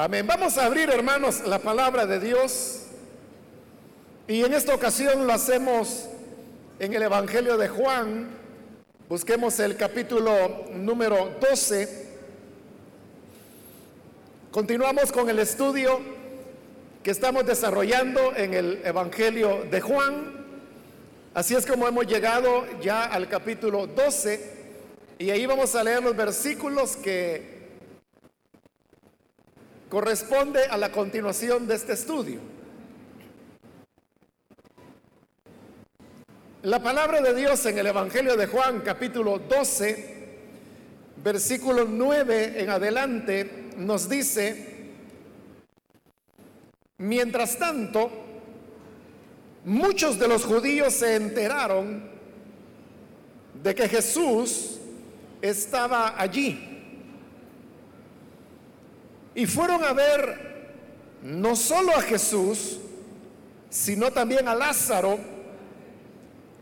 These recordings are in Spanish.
Amén. Vamos a abrir, hermanos, la palabra de Dios. Y en esta ocasión lo hacemos en el Evangelio de Juan. Busquemos el capítulo número 12. Continuamos con el estudio que estamos desarrollando en el Evangelio de Juan. Así es como hemos llegado ya al capítulo 12 y ahí vamos a leer los versículos que corresponde a la continuación de este estudio. La palabra de Dios en el Evangelio de Juan capítulo 12, versículo 9 en adelante, nos dice, mientras tanto, muchos de los judíos se enteraron de que Jesús estaba allí. Y fueron a ver no solo a Jesús, sino también a Lázaro,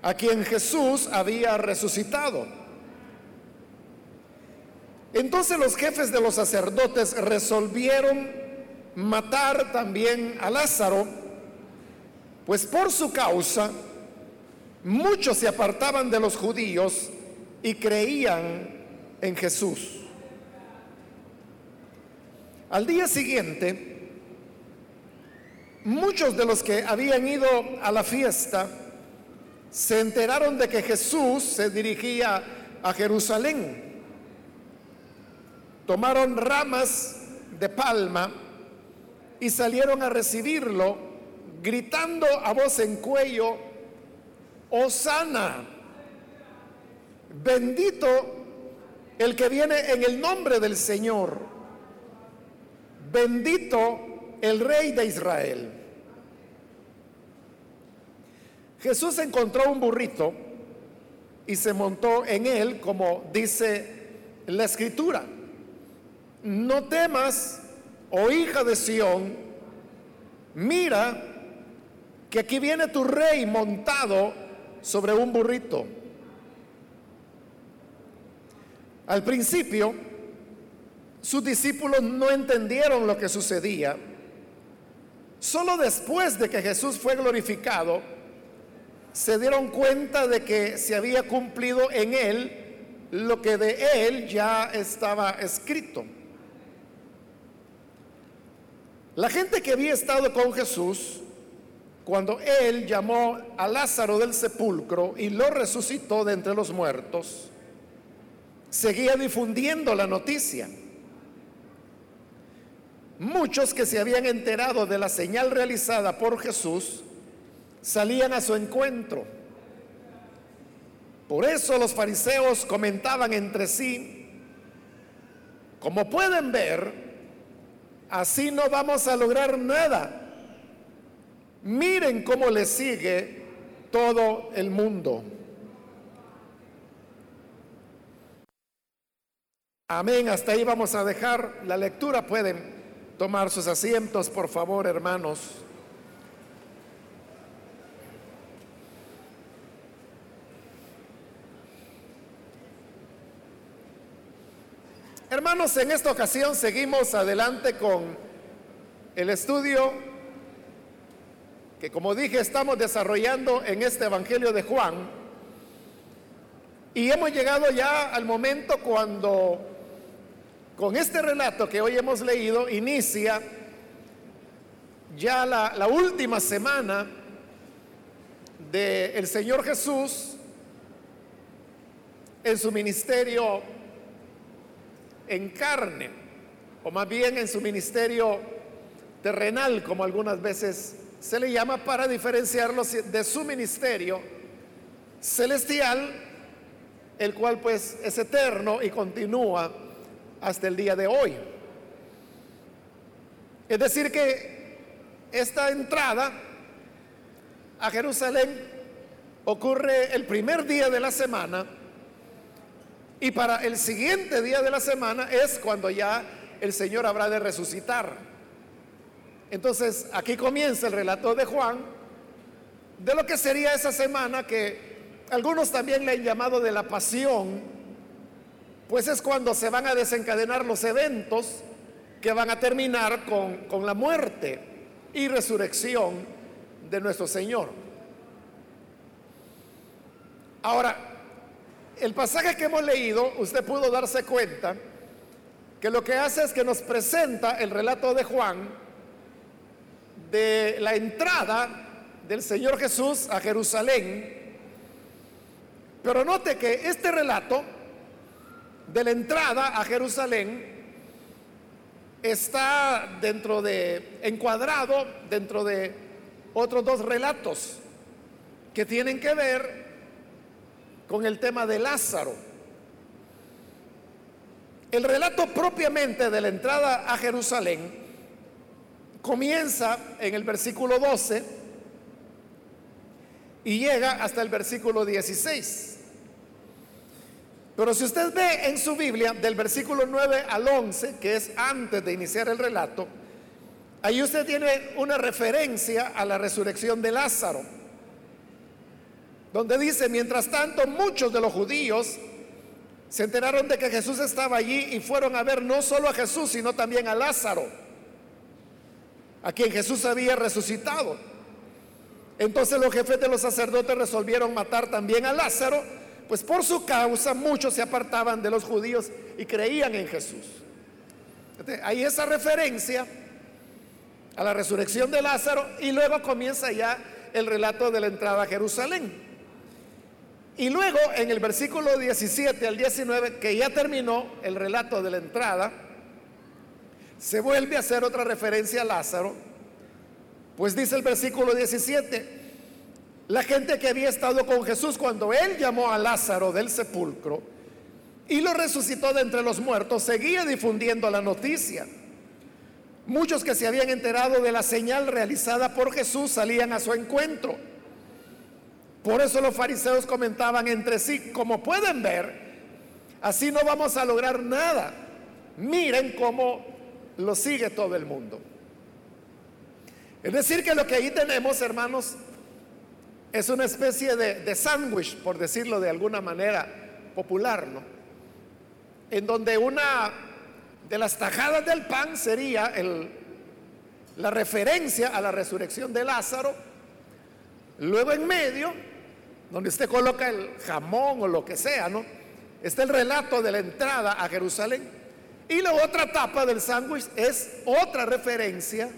a quien Jesús había resucitado. Entonces los jefes de los sacerdotes resolvieron matar también a Lázaro, pues por su causa muchos se apartaban de los judíos y creían en Jesús. Al día siguiente, muchos de los que habían ido a la fiesta se enteraron de que Jesús se dirigía a Jerusalén. Tomaron ramas de palma y salieron a recibirlo, gritando a voz en cuello, Osana Bendito el que viene en el nombre del Señor. Bendito el Rey de Israel. Jesús encontró un burrito y se montó en él, como dice la escritura. No temas, oh hija de Sión, mira que aquí viene tu rey montado sobre un burrito. Al principio, sus discípulos no entendieron lo que sucedía. Solo después de que Jesús fue glorificado, se dieron cuenta de que se había cumplido en él lo que de él ya estaba escrito. La gente que había estado con Jesús, cuando él llamó a Lázaro del sepulcro y lo resucitó de entre los muertos, seguía difundiendo la noticia. Muchos que se habían enterado de la señal realizada por Jesús salían a su encuentro. Por eso los fariseos comentaban entre sí, como pueden ver, así no vamos a lograr nada. Miren cómo le sigue todo el mundo. Amén. Hasta ahí vamos a dejar la lectura. Pueden tomar sus asientos, por favor, hermanos. Hermanos, en esta ocasión seguimos adelante con el estudio que, como dije, estamos desarrollando en este Evangelio de Juan. Y hemos llegado ya al momento cuando con este relato que hoy hemos leído inicia ya la, última semana del Señor Jesús en su ministerio en carne, o más bien en su ministerio terrenal, como algunas veces se le llama, para diferenciarlo de su ministerio celestial, el cual pues es eterno y continúa hasta el día de hoy. Es decir, que esta entrada a Jerusalén ocurre el primer día de la semana y para el siguiente día de la semana es cuando ya el Señor habrá de resucitar. Entonces, aquí comienza el relato de Juan de lo que sería esa semana que algunos también le han llamado de la pasión pues es cuando se van a desencadenar los eventos que van a terminar con, con la muerte y resurrección de nuestro Señor. Ahora, el pasaje que hemos leído, usted pudo darse cuenta que lo que hace es que nos presenta el relato de Juan de la entrada del Señor Jesús a Jerusalén. Pero note que este relato de la entrada a Jerusalén está dentro de, encuadrado dentro de otros dos relatos que tienen que ver con el tema de Lázaro. El relato propiamente de la entrada a Jerusalén comienza en el versículo 12 y llega hasta el versículo 16. Pero si usted ve en su Biblia del versículo 9 al 11, que es antes de iniciar el relato, ahí usted tiene una referencia a la resurrección de Lázaro, donde dice, mientras tanto muchos de los judíos se enteraron de que Jesús estaba allí y fueron a ver no solo a Jesús, sino también a Lázaro, a quien Jesús había resucitado. Entonces los jefes de los sacerdotes resolvieron matar también a Lázaro pues por su causa muchos se apartaban de los judíos y creían en Jesús. Hay esa referencia a la resurrección de Lázaro y luego comienza ya el relato de la entrada a Jerusalén. Y luego en el versículo 17 al 19, que ya terminó el relato de la entrada, se vuelve a hacer otra referencia a Lázaro, pues dice el versículo 17, la gente que había estado con Jesús cuando él llamó a Lázaro del sepulcro y lo resucitó de entre los muertos, seguía difundiendo la noticia. Muchos que se habían enterado de la señal realizada por Jesús salían a su encuentro. Por eso los fariseos comentaban entre sí, como pueden ver, así no vamos a lograr nada. Miren cómo lo sigue todo el mundo. Es decir, que lo que ahí tenemos, hermanos, es una especie de, sándwich, por decirlo de alguna manera popular, ¿no? En donde una de las tajadas del pan sería la referencia a la resurrección de Lázaro. Luego en medio, donde usted coloca el jamón o lo que sea, ¿no? Está el relato de la entrada a Jerusalén. Y la otra tapa del sándwich es otra referencia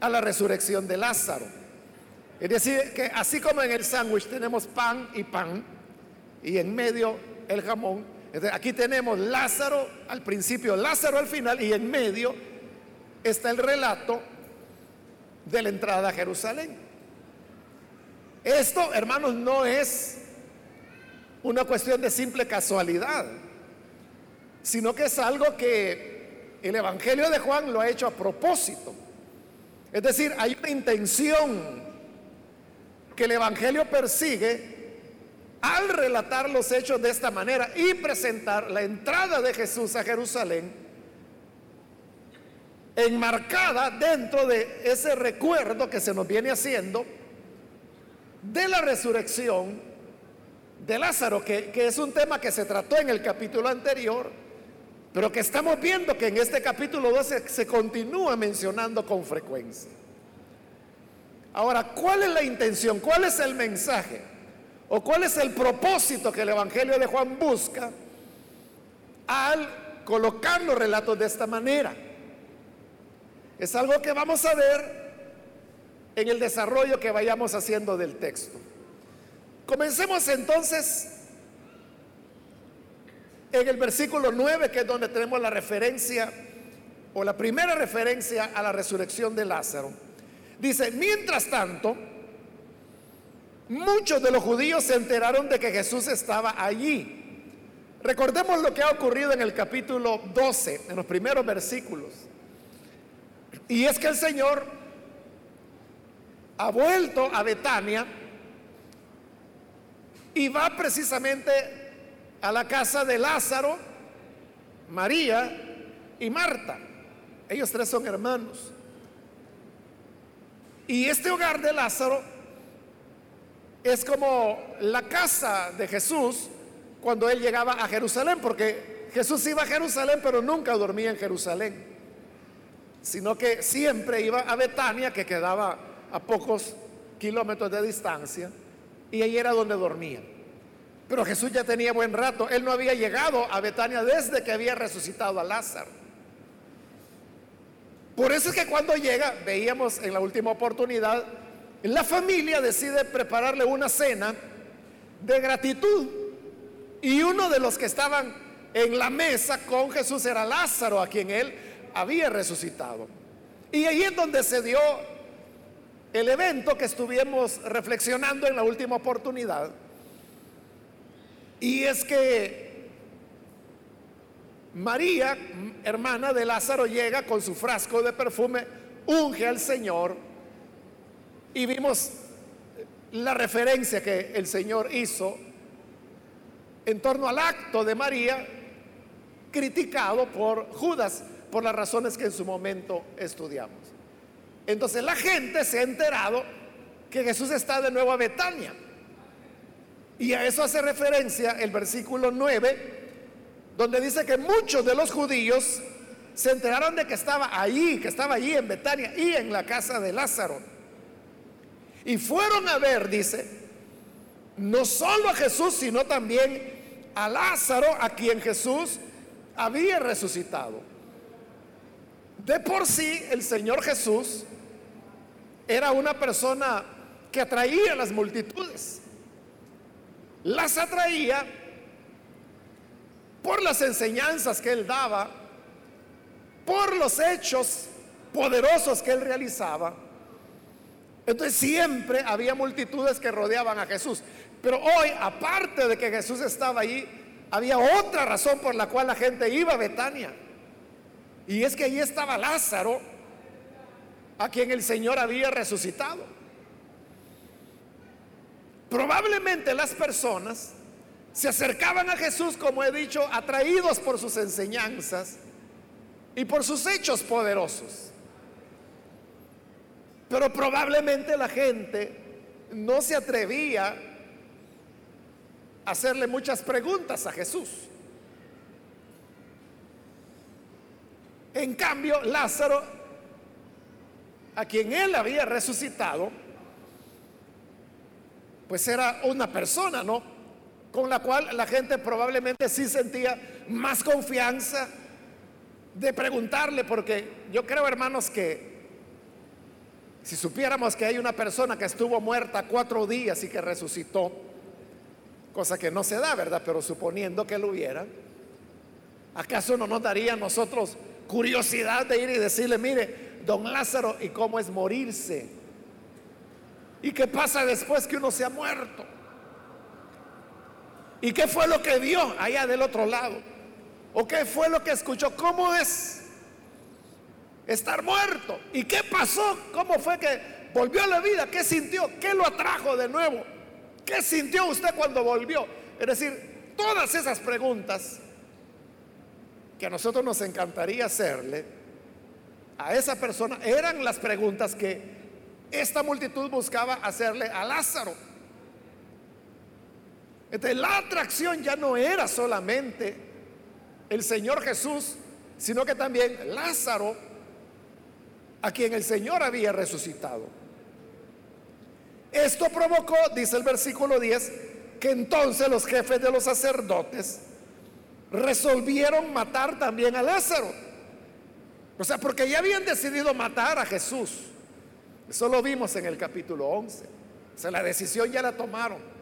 a la resurrección de Lázaro. Es decir, que así como en el sándwich tenemos pan y pan, y en medio el jamón, aquí tenemos Lázaro al principio, Lázaro al final, y en medio está el relato de la entrada a Jerusalén. Esto, hermanos, no es una cuestión de simple casualidad, sino que es algo que el Evangelio de Juan lo ha hecho a propósito. Es decir, hay una intención que el Evangelio persigue al relatar los hechos de esta manera y presentar la entrada de Jesús a Jerusalén enmarcada dentro de ese recuerdo que se nos viene haciendo de la resurrección de Lázaro, que, que, es un tema que se trató en el capítulo anterior, pero que estamos viendo que en este capítulo 12 se continúa mencionando con frecuencia. Ahora, ¿cuál es la intención? ¿Cuál es el mensaje? ¿O cuál es el propósito que el Evangelio de Juan busca al colocar los relatos de esta manera? Es algo que vamos a ver en el desarrollo que vayamos haciendo del texto. Comencemos entonces en el versículo 9, que es donde tenemos la referencia o la primera referencia a la resurrección de Lázaro. Dice, mientras tanto, muchos de los judíos se enteraron de que Jesús estaba allí. Recordemos lo que ha ocurrido en el capítulo 12, en los primeros versículos. Y es que el Señor ha vuelto a Betania y va precisamente a la casa de Lázaro, María y Marta. Ellos tres son hermanos. Y este hogar de Lázaro es como la casa de Jesús cuando él llegaba a Jerusalén, porque Jesús iba a Jerusalén, pero nunca dormía en Jerusalén, sino que siempre iba a Betania, que quedaba a pocos kilómetros de distancia, y ahí era donde dormía. Pero Jesús ya tenía buen rato, él no había llegado a Betania desde que había resucitado a Lázaro. Por eso es que cuando llega, veíamos en la última oportunidad, la familia decide prepararle una cena de gratitud. Y uno de los que estaban en la mesa con Jesús era Lázaro, a quien él había resucitado. Y ahí es donde se dio el evento que estuvimos reflexionando en la última oportunidad. Y es que María, hermana de Lázaro, llega con su frasco de perfume, unge al Señor y vimos la referencia que el Señor hizo en torno al acto de María, criticado por Judas, por las razones que en su momento estudiamos. Entonces la gente se ha enterado que Jesús está de nuevo a Betania. Y a eso hace referencia el versículo 9, donde dice que muchos de los judíos se enteraron de que estaba ahí, que estaba allí en Betania y en la casa de Lázaro. Y fueron a ver, dice, no solo a Jesús, sino también a Lázaro, a quien Jesús había resucitado. De por sí, el Señor Jesús era una persona que atraía a las multitudes. Las atraía por las enseñanzas que él daba, por los hechos poderosos que él realizaba. Entonces siempre había multitudes que rodeaban a Jesús. Pero hoy, aparte de que Jesús estaba ahí, había otra razón por la cual la gente iba a Betania. Y es que allí estaba Lázaro, a quien el Señor había resucitado. Probablemente las personas se acercaban a Jesús, como he dicho, atraídos por sus enseñanzas y por sus hechos poderosos. Pero probablemente la gente no se atrevía a hacerle muchas preguntas a Jesús. En cambio, Lázaro, a quien él había resucitado, pues era una persona, ¿no? Con la cual la gente probablemente sí sentía más confianza de preguntarle, porque yo creo, hermanos, que si supiéramos que hay una persona que estuvo muerta cuatro días y que resucitó, cosa que no se da, ¿verdad? Pero suponiendo que lo hubiera, ¿acaso no nos daría a nosotros curiosidad de ir y decirle, mire, don Lázaro, ¿y cómo es morirse? ¿Y qué pasa después que uno se ha muerto? ¿Y qué fue lo que vio allá del otro lado? ¿O qué fue lo que escuchó? ¿Cómo es estar muerto. ¿Y qué pasó? ¿Cómo fue que volvió a la vida? ¿Qué sintió? ¿Qué lo atrajo de nuevo? ¿Qué sintió usted cuando volvió? Es decir, todas esas preguntas que a nosotros nos encantaría hacerle a esa persona eran las preguntas que esta multitud buscaba hacerle a Lázaro. Entonces la atracción ya no era solamente el Señor Jesús, sino que también Lázaro a quien el Señor había resucitado. Esto provocó, dice el versículo 10, que entonces los jefes de los sacerdotes resolvieron matar también a Lázaro. O sea, porque ya habían decidido matar a Jesús. Eso lo vimos en el capítulo 11. O sea, la decisión ya la tomaron.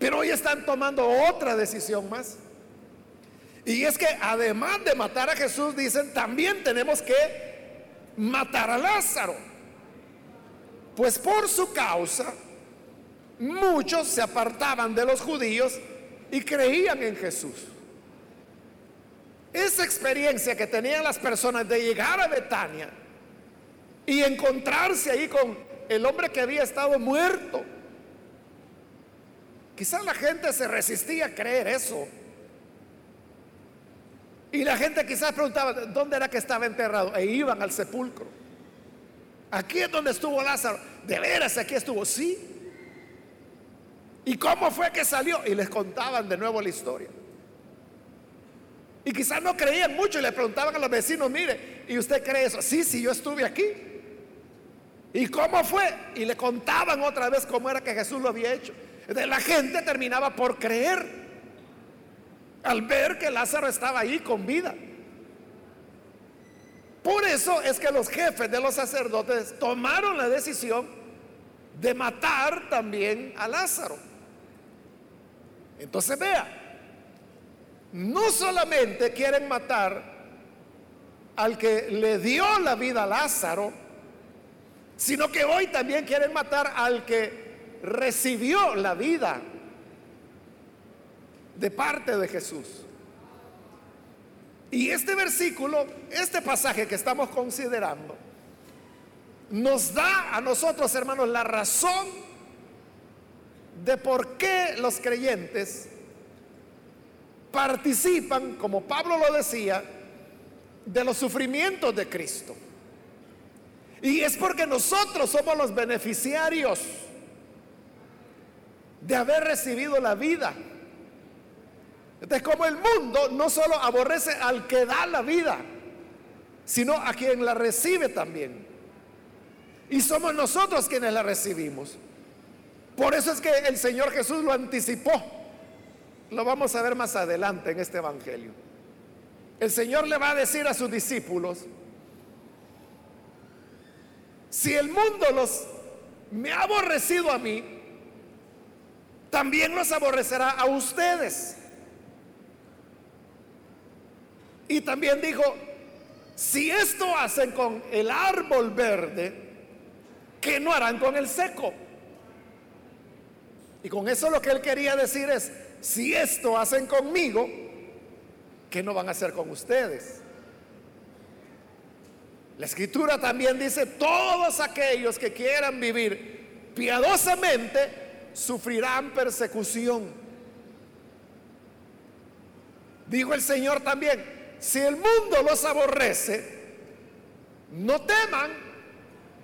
Pero hoy están tomando otra decisión más. Y es que además de matar a Jesús, dicen, también tenemos que matar a Lázaro. Pues por su causa, muchos se apartaban de los judíos y creían en Jesús. Esa experiencia que tenían las personas de llegar a Betania y encontrarse ahí con el hombre que había estado muerto, quizás la gente se resistía a creer eso. Y la gente quizás preguntaba, ¿dónde era que estaba enterrado? E iban al sepulcro. Aquí es donde estuvo Lázaro. De veras, aquí estuvo. Sí. ¿Y cómo fue que salió? Y les contaban de nuevo la historia. Y quizás no creían mucho y le preguntaban a los vecinos, mire, ¿y usted cree eso? Sí, sí, yo estuve aquí. ¿Y cómo fue? Y le contaban otra vez cómo era que Jesús lo había hecho. La gente terminaba por creer al ver que Lázaro estaba ahí con vida. Por eso es que los jefes de los sacerdotes tomaron la decisión de matar también a Lázaro. Entonces vea, no solamente quieren matar al que le dio la vida a Lázaro, sino que hoy también quieren matar al que recibió la vida de parte de Jesús. Y este versículo, este pasaje que estamos considerando, nos da a nosotros, hermanos, la razón de por qué los creyentes participan, como Pablo lo decía, de los sufrimientos de Cristo. Y es porque nosotros somos los beneficiarios de haber recibido la vida. Entonces, como el mundo no solo aborrece al que da la vida, sino a quien la recibe también. Y somos nosotros quienes la recibimos. Por eso es que el Señor Jesús lo anticipó. Lo vamos a ver más adelante en este Evangelio. El Señor le va a decir a sus discípulos, si el mundo los me ha aborrecido a mí, también los aborrecerá a ustedes. Y también dijo, si esto hacen con el árbol verde, ¿qué no harán con el seco? Y con eso lo que él quería decir es, si esto hacen conmigo, ¿qué no van a hacer con ustedes? La escritura también dice, todos aquellos que quieran vivir piadosamente sufrirán persecución. Dijo el Señor también, si el mundo los aborrece, no teman,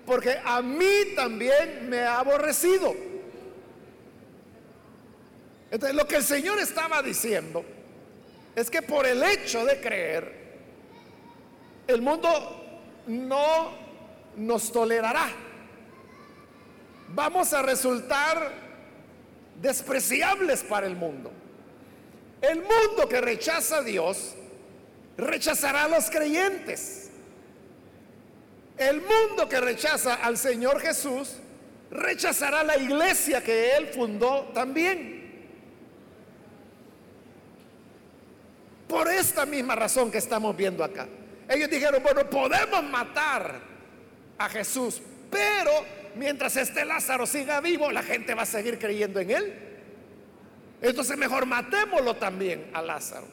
porque a mí también me ha aborrecido. Entonces, lo que el Señor estaba diciendo es que por el hecho de creer, el mundo no nos tolerará. Vamos a resultar despreciables para el mundo. El mundo que rechaza a Dios rechazará a los creyentes. El mundo que rechaza al Señor Jesús rechazará la iglesia que Él fundó también. Por esta misma razón que estamos viendo acá. Ellos dijeron, bueno, podemos matar a Jesús, pero mientras este Lázaro siga vivo, la gente va a seguir creyendo en él. Entonces mejor matémoslo también a Lázaro.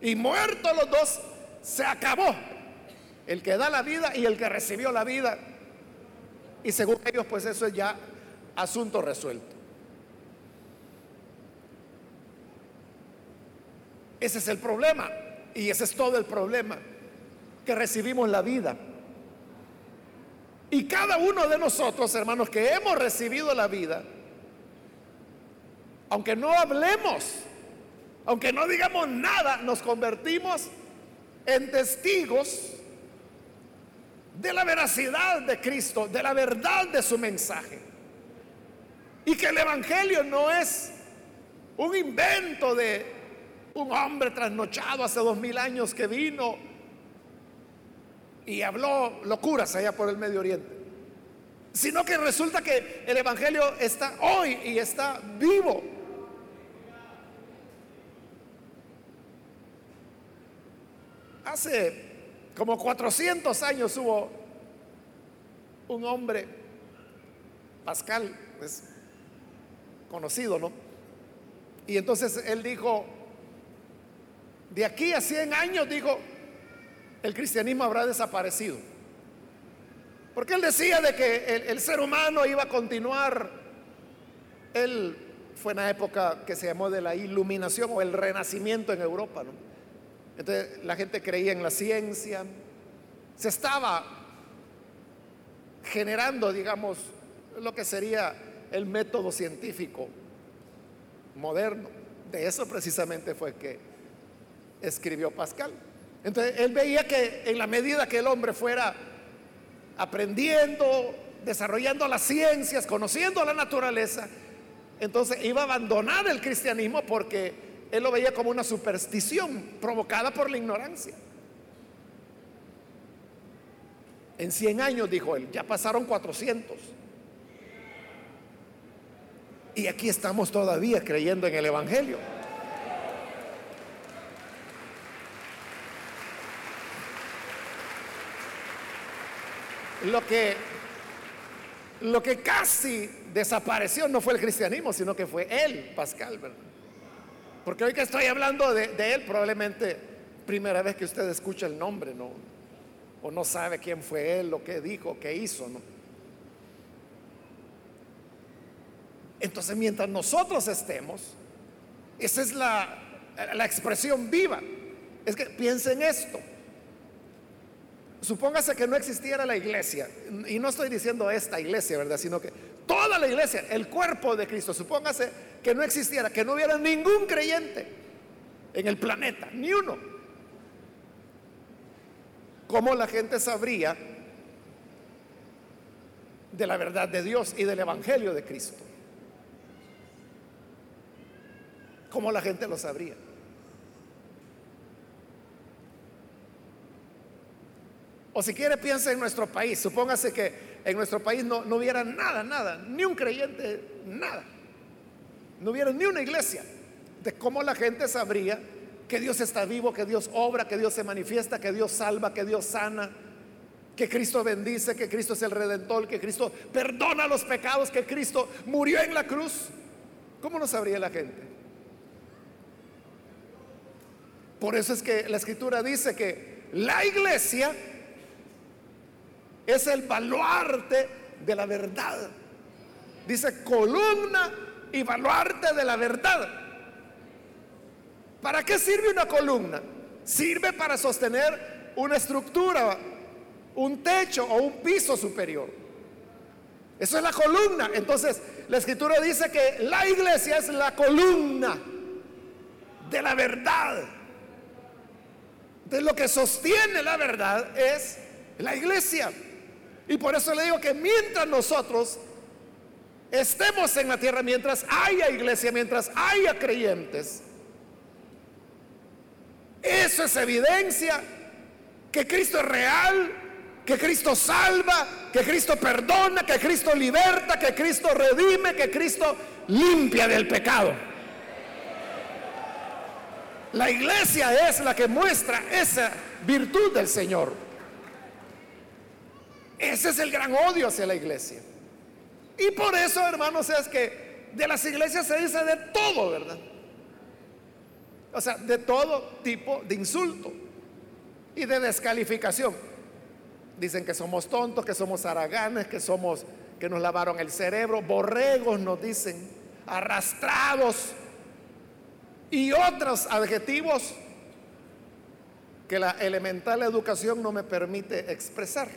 Y muertos los dos, se acabó. El que da la vida y el que recibió la vida. Y según ellos, pues eso es ya asunto resuelto. Ese es el problema. Y ese es todo el problema. Que recibimos la vida. Y cada uno de nosotros, hermanos, que hemos recibido la vida, aunque no hablemos, aunque no digamos nada, nos convertimos en testigos de la veracidad de Cristo, de la verdad de su mensaje. Y que el Evangelio no es un invento de un hombre trasnochado hace dos mil años que vino y habló locuras allá por el Medio Oriente, sino que resulta que el Evangelio está hoy y está vivo. Hace como 400 años hubo un hombre, Pascal, es conocido, ¿no? Y entonces él dijo, de aquí a 100 años, dijo, el cristianismo habrá desaparecido. Porque él decía de que el, ser humano iba a continuar. Él fue en la época que se llamó de la iluminación o el renacimiento en Europa. Entonces la gente creía en la ciencia. Se estaba generando, digamos, lo que sería el método científico moderno. De eso precisamente fue que escribió Pascal. Entonces él veía que en la medida que el hombre fuera aprendiendo, desarrollando las ciencias, conociendo la naturaleza, entonces iba a abandonar el cristianismo porque él lo veía como una superstición provocada por la ignorancia. En 100 años, dijo él, ya pasaron 400. Y aquí estamos todavía creyendo en el Evangelio. Lo que, lo que casi desapareció no fue el cristianismo, sino que fue él, Pascal, Porque hoy que estoy hablando de, de él, probablemente primera vez que usted escucha el nombre, ¿no? O no sabe quién fue él, lo que dijo, qué hizo, ¿no? Entonces, mientras nosotros estemos, esa es la, la expresión viva. Es que piensen esto. Supóngase que no existiera la iglesia, y no estoy diciendo esta iglesia, ¿verdad? Sino que toda la iglesia, el cuerpo de Cristo, supóngase que no existiera, que no hubiera ningún creyente en el planeta, ni uno. ¿Cómo la gente sabría de la verdad de Dios y del Evangelio de Cristo? ¿Cómo la gente lo sabría? O si quiere, piensa en nuestro país. Supóngase que en nuestro país no, no hubiera nada, nada, ni un creyente, nada. No hubiera ni una iglesia. De cómo la gente sabría que Dios está vivo, que Dios obra, que Dios se manifiesta, que Dios salva, que Dios sana, que Cristo bendice, que Cristo es el redentor, que Cristo perdona los pecados, que Cristo murió en la cruz. ¿Cómo no sabría la gente? Por eso es que la escritura dice que la iglesia es el baluarte de la verdad. Dice columna y baluarte de la verdad. ¿Para qué sirve una columna? Sirve para sostener una estructura, un techo o un piso superior. Eso es la columna. Entonces, la escritura dice que la iglesia es la columna de la verdad. Entonces, lo que sostiene la verdad es la iglesia. Y por eso le digo que mientras nosotros estemos en la tierra, mientras haya iglesia, mientras haya creyentes, eso es evidencia que Cristo es real, que Cristo salva, que Cristo perdona, que Cristo liberta, que Cristo redime, que Cristo limpia del pecado. La iglesia es la que muestra esa virtud del Señor. Ese es el gran odio hacia la iglesia. Y por eso, hermanos, es que de las iglesias se dice de todo, ¿verdad? O sea, de todo tipo de insulto y de descalificación. Dicen que somos tontos, que somos araganes, que somos que nos lavaron el cerebro, borregos nos dicen, arrastrados y otros adjetivos que la elemental educación no me permite expresar.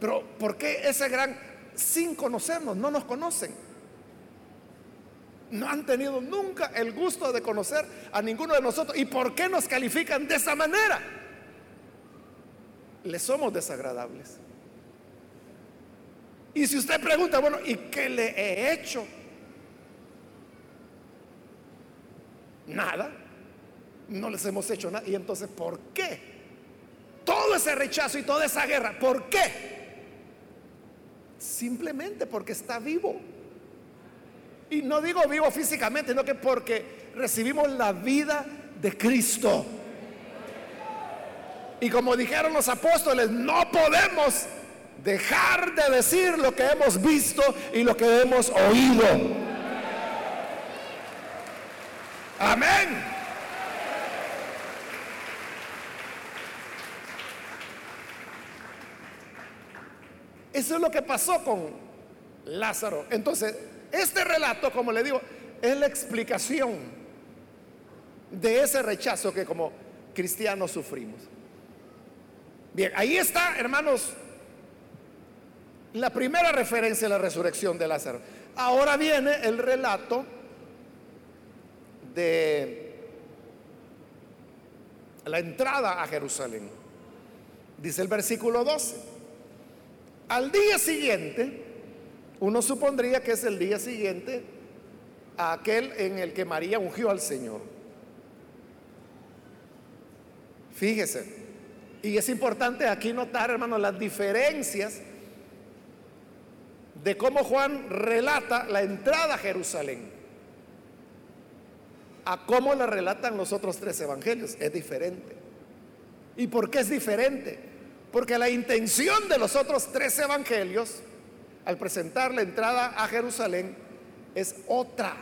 Pero ¿por qué ese gran sin conocernos? No nos conocen. No han tenido nunca el gusto de conocer a ninguno de nosotros. ¿Y por qué nos califican de esa manera? Le somos desagradables. Y si usted pregunta, bueno, ¿y qué le he hecho? Nada. No les hemos hecho nada. Y entonces, ¿por qué? Todo ese rechazo y toda esa guerra, ¿por qué? Simplemente porque está vivo. Y no digo vivo físicamente, sino que porque recibimos la vida de Cristo. Y como dijeron los apóstoles, no podemos dejar de decir lo que hemos visto y lo que hemos oído. Amén. Eso es lo que pasó con Lázaro. Entonces, este relato, como le digo, es la explicación de ese rechazo que como cristianos sufrimos. Bien, ahí está, hermanos, la primera referencia a la resurrección de Lázaro. Ahora viene el relato de la entrada a Jerusalén. Dice el versículo 12. Al día siguiente, uno supondría que es el día siguiente a aquel en el que María ungió al Señor. Fíjese, y es importante aquí notar, hermanos, las diferencias de cómo Juan relata la entrada a Jerusalén a cómo la relatan los otros tres evangelios. Es diferente. ¿Y por qué es diferente? Porque la intención de los otros tres evangelios al presentar la entrada a Jerusalén es otra,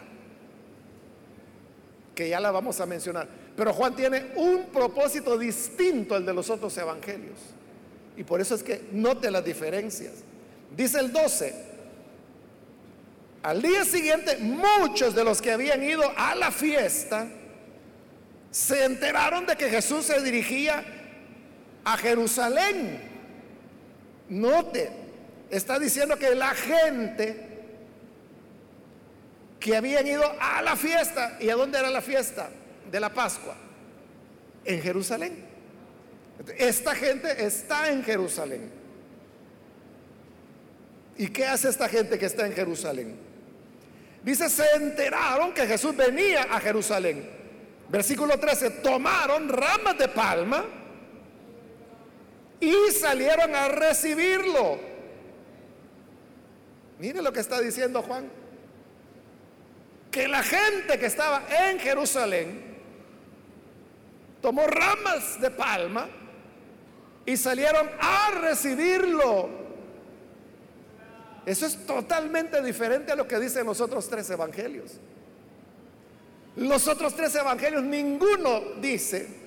que ya la vamos a mencionar. Pero Juan tiene un propósito distinto al de los otros evangelios. Y por eso es que note las diferencias. Dice el 12, al día siguiente muchos de los que habían ido a la fiesta se enteraron de que Jesús se dirigía a Jerusalén. Note, está diciendo que la gente que habían ido a la fiesta, ¿y a dónde era la fiesta? De la Pascua, en Jerusalén. Esta gente está en Jerusalén. ¿Y qué hace esta gente que está en Jerusalén? Dice, se enteraron que Jesús venía a Jerusalén. Versículo 13, tomaron ramas de palma y salieron a recibirlo. Mire lo que está diciendo Juan. Que la gente que estaba en Jerusalén tomó ramas de palma y salieron a recibirlo. Eso es totalmente diferente a lo que dicen los otros tres evangelios. Los otros tres evangelios, ninguno dice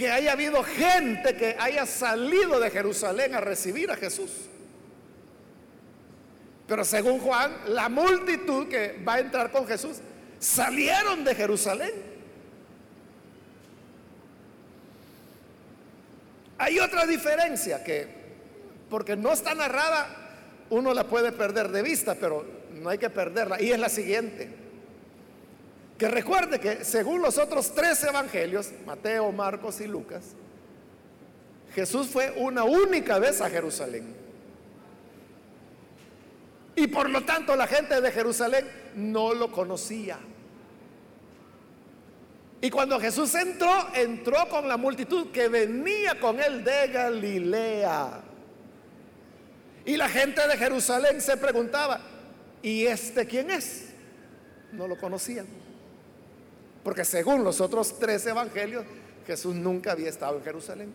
que haya habido gente que haya salido de Jerusalén a recibir a Jesús. Pero según Juan, la multitud que va a entrar con Jesús salieron de Jerusalén. Hay otra diferencia que, porque no está narrada, uno la puede perder de vista, pero no hay que perderla. Y es la siguiente. Que recuerde que según los otros tres evangelios, Mateo, Marcos y Lucas, Jesús fue una única vez a Jerusalén. Y por lo tanto la gente de Jerusalén no lo conocía. Y cuando Jesús entró, entró con la multitud que venía con él de Galilea. Y la gente de Jerusalén se preguntaba, ¿y este quién es? No lo conocían. Porque según los otros tres evangelios, Jesús nunca había estado en Jerusalén.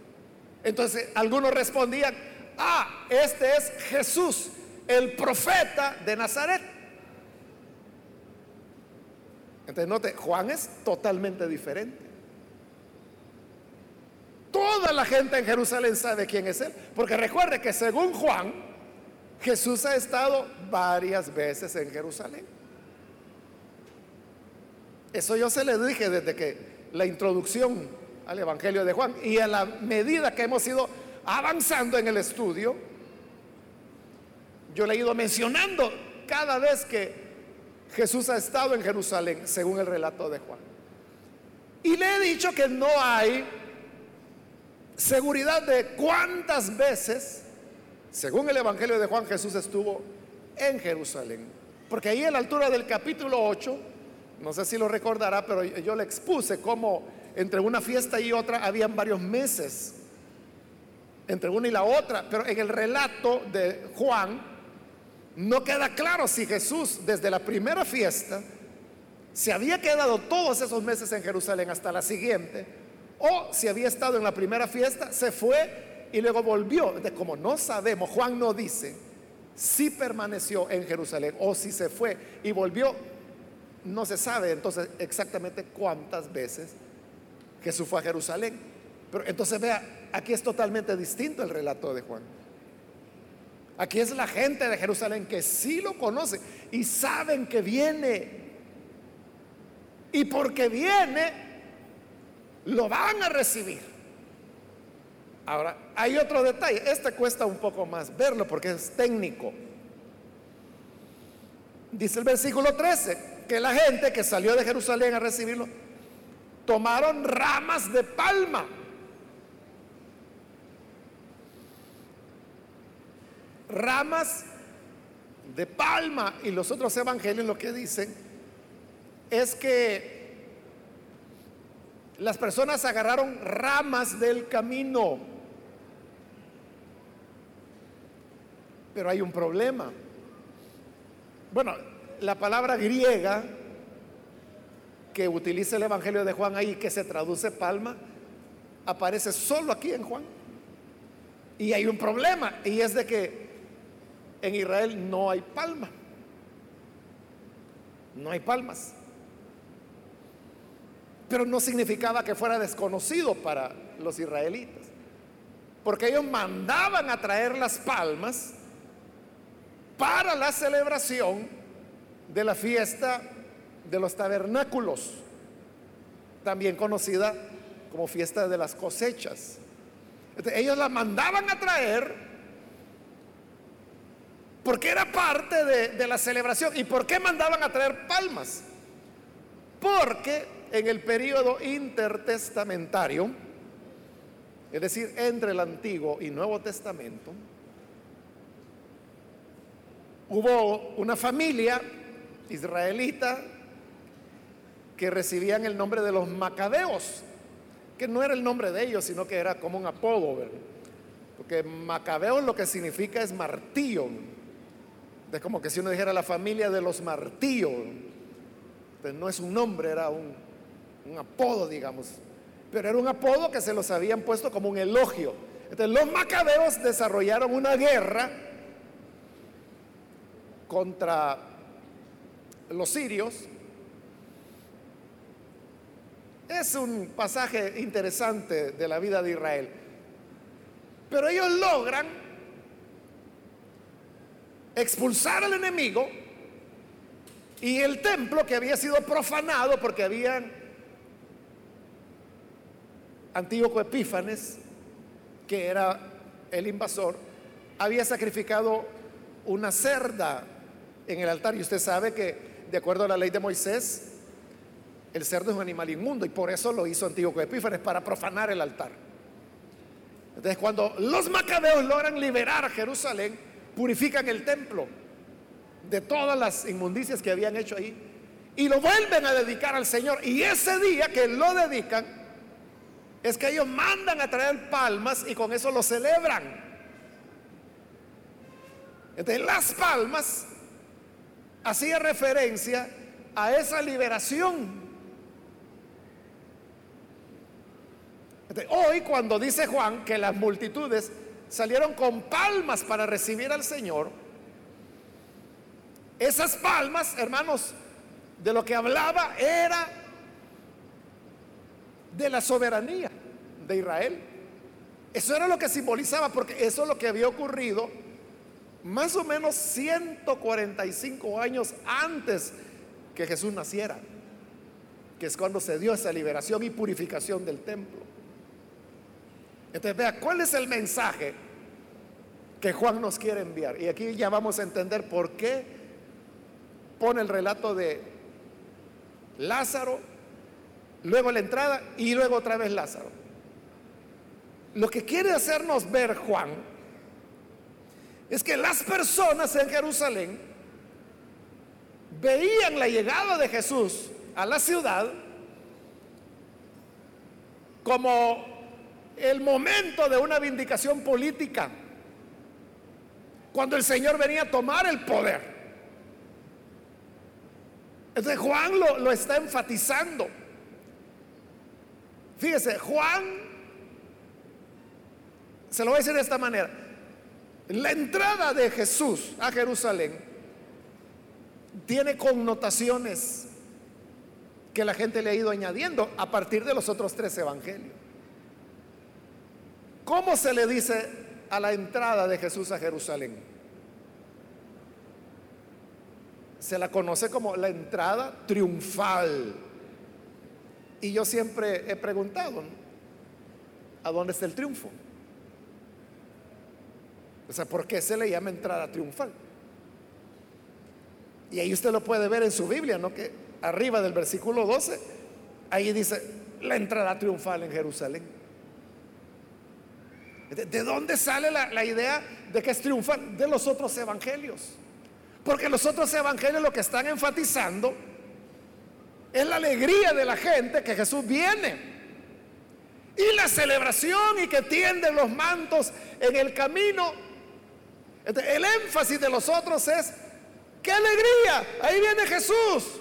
Entonces algunos respondían, ah, este es Jesús, el profeta de Nazaret. Entonces note, Juan es totalmente diferente. Toda la gente en Jerusalén sabe quién es él. Porque recuerde que según Juan, Jesús ha estado varias veces en Jerusalén. Eso yo se le dije desde que la introducción al Evangelio de Juan y a la medida que hemos ido avanzando en el estudio, yo le he ido mencionando cada vez que Jesús ha estado en Jerusalén, según el relato de Juan. Y le he dicho que no hay seguridad de cuántas veces, según el Evangelio de Juan, Jesús estuvo en Jerusalén. Porque ahí a la altura del capítulo 8, no sé si lo recordará, pero yo le expuse cómo entre una fiesta y otra habían varios meses, entre una y la otra, pero en el relato de Juan, no queda claro si Jesús desde la primera fiesta se había quedado todos esos meses en Jerusalén hasta la siguiente, o si había estado en la primera fiesta, se fue y luego volvió. De como no sabemos, Juan no dice si permaneció en Jerusalén o si se fue y volvió, no se sabe entonces exactamente cuántas veces Jesús fue a Jerusalén. Pero entonces vea, aquí es totalmente distinto el relato de Juan. Aquí es la gente de Jerusalén que sí lo conoce y saben que viene. Y porque viene, lo van a recibir. Ahora, hay otro detalle. Este cuesta un poco más verlo porque es técnico. Dice el versículo 13 que la gente que salió de Jerusalén a recibirlo tomaron ramas de palma. Ramas de palma. Y los otros evangelios lo que dicen es que las personas agarraron ramas del camino. Pero hay un problema. Bueno, la palabra griega que utiliza el Evangelio de Juan ahí, que se traduce palma, aparece solo aquí en Juan. Y hay un problema, y es de que en Israel no hay palma. No hay palmas. Pero no significaba que fuera desconocido para los israelitas. Porque ellos mandaban a traer las palmas para la celebración de la fiesta de los tabernáculos, también conocida como fiesta de las cosechas. ellos la mandaban a traer porque era parte de, de la celebración. ¿Y por qué mandaban a traer palmas? Porque en el periodo intertestamentario, es decir, entre el Antiguo y Nuevo Testamento, hubo una familia israelita que recibían el nombre de los macabeos, que no era el nombre de ellos, sino que era como un apodo, porque macabeos lo que significa es martillo. Es como que si uno dijera la familia de los martillos. Entonces no es un nombre, era un, un apodo, digamos. Pero era un apodo que se los habían puesto como un elogio. Entonces los macabeos desarrollaron una guerra contra los sirios es un pasaje interesante de la vida de Israel. Pero ellos logran expulsar al enemigo y el templo que había sido profanado porque habían Antíoco Epífanes, que era el invasor, había sacrificado una cerda en el altar y usted sabe que de acuerdo a la ley de Moisés el cerdo es un animal inmundo y por eso lo hizo Antíoco Epífanes, para profanar el altar. Entonces cuando los macabeos logran liberar a Jerusalén, purifican el templo de todas las inmundicias que habían hecho ahí y lo vuelven a dedicar al Señor. Y ese día que lo dedican, es que ellos mandan a traer palmas y con eso lo celebran. Entonces las palmas hacía referencia a esa liberación hoy cuando dice Juan que las multitudes salieron con palmas para recibir al Señor, esas palmas, hermanos, de lo que hablaba era de la soberanía de Israel. Eso era lo que simbolizaba, porque eso es lo que había ocurrido más o menos 145 años antes que Jesús naciera, que es cuando se dio esa liberación y purificación del templo. Entonces, vea, ¿cuál es el mensaje que Juan nos quiere enviar? Y aquí ya vamos a entender por qué pone el relato de Lázaro, luego la entrada y luego otra vez Lázaro. Lo que quiere hacernos ver Juan es que las personas en Jerusalén veían la llegada de Jesús a la ciudad como el momento de una vindicación política, cuando el Señor venía a tomar el poder. Entonces Juan lo, lo está enfatizando. Fíjese, Juan, se lo voy a decir de esta manera, la entrada de Jesús a Jerusalén tiene connotaciones que la gente le ha ido añadiendo a partir de los otros tres evangelios. ¿Cómo se le dice a la entrada de Jesús a Jerusalén? Se la conoce como la entrada triunfal. Y yo siempre he preguntado, ¿a dónde está el triunfo? O sea, ¿por qué se le llama entrada triunfal? Y ahí usted lo puede ver en su Biblia, ¿no? Que arriba del versículo 12, ahí dice, la entrada triunfal en Jerusalén. ¿De dónde sale la, la, idea de que es triunfal? De los otros evangelios. Porque los otros evangelios lo que están enfatizando es la alegría de la gente que Jesús viene. Y la celebración y que tienden los mantos en el camino. El énfasis de los otros es, ¡qué alegría! Ahí viene Jesús.